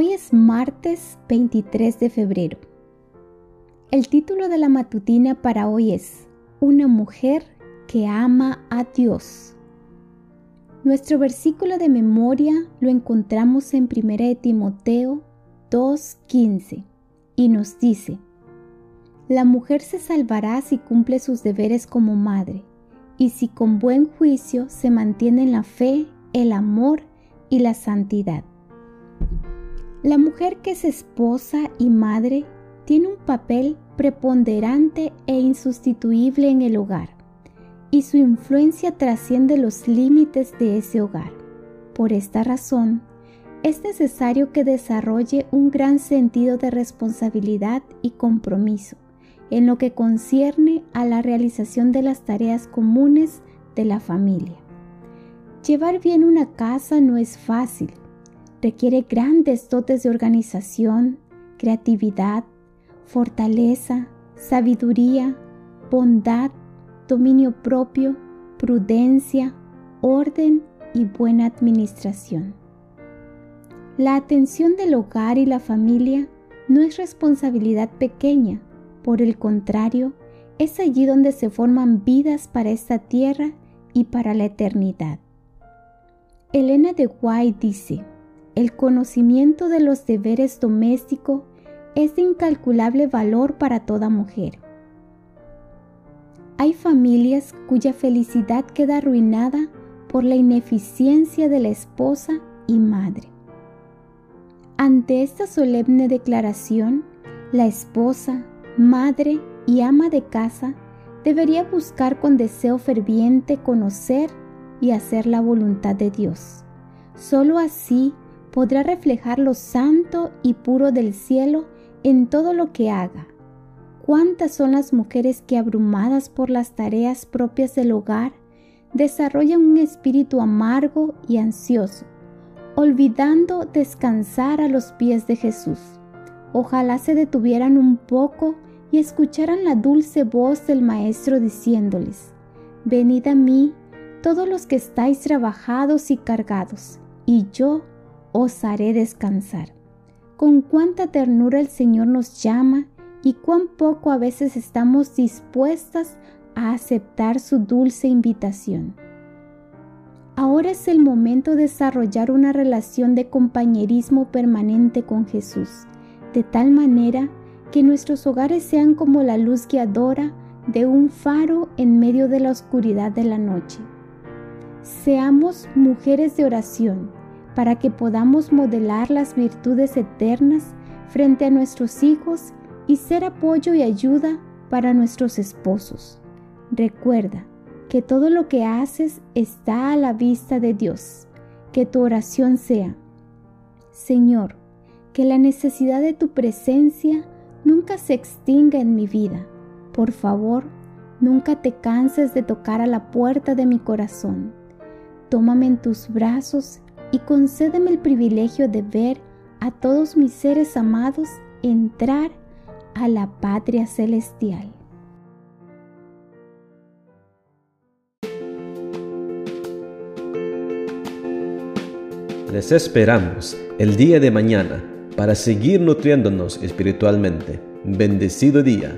Hoy es martes 23 de febrero. El título de la matutina para hoy es Una mujer que ama a Dios. Nuestro versículo de memoria lo encontramos en 1 de Timoteo 2.15 y nos dice, La mujer se salvará si cumple sus deberes como madre y si con buen juicio se mantiene en la fe, el amor y la santidad. La mujer que es esposa y madre tiene un papel preponderante e insustituible en el hogar, y su influencia trasciende los límites de ese hogar. Por esta razón, es necesario que desarrolle un gran sentido de responsabilidad y compromiso en lo que concierne a la realización de las tareas comunes de la familia. Llevar bien una casa no es fácil, requiere grandes dotes de organización, creatividad, fortaleza, sabiduría, bondad, dominio propio, prudencia, orden y buena administración. La atención del hogar y la familia no es responsabilidad pequeña, por el contrario, es allí donde se forman vidas para esta tierra y para la eternidad. Elena de White dice, el conocimiento de los deberes domésticos es de incalculable valor para toda mujer. Hay familias cuya felicidad queda arruinada por la ineficiencia de la esposa y madre. Ante esta solemne declaración, la esposa, madre y ama de casa debería buscar con deseo ferviente conocer y hacer la voluntad de Dios. Solo así podrá reflejar lo santo y puro del cielo en todo lo que haga. ¿Cuántas son las mujeres que abrumadas por las tareas propias del hogar desarrollan un espíritu amargo y ansioso, olvidando descansar a los pies de Jesús? Ojalá se detuvieran un poco y escucharan la dulce voz del Maestro diciéndoles, Venid a mí todos los que estáis trabajados y cargados, y yo os haré descansar. Con cuánta ternura el Señor nos llama y cuán poco a veces estamos dispuestas a aceptar su dulce invitación. Ahora es el momento de desarrollar una relación de compañerismo permanente con Jesús, de tal manera que nuestros hogares sean como la luz guiadora de un faro en medio de la oscuridad de la noche. Seamos mujeres de oración, para que podamos modelar las virtudes eternas frente a nuestros hijos y ser apoyo y ayuda para nuestros esposos. Recuerda que todo lo que haces está a la vista de Dios. Que tu oración sea, Señor, que la necesidad de tu presencia nunca se extinga en mi vida. Por favor, nunca te canses de tocar a la puerta de mi corazón. Tómame en tus brazos y concédeme el privilegio de ver a todos mis seres amados entrar a la patria celestial. Les esperamos el día de mañana para seguir nutriéndonos espiritualmente. Bendecido día.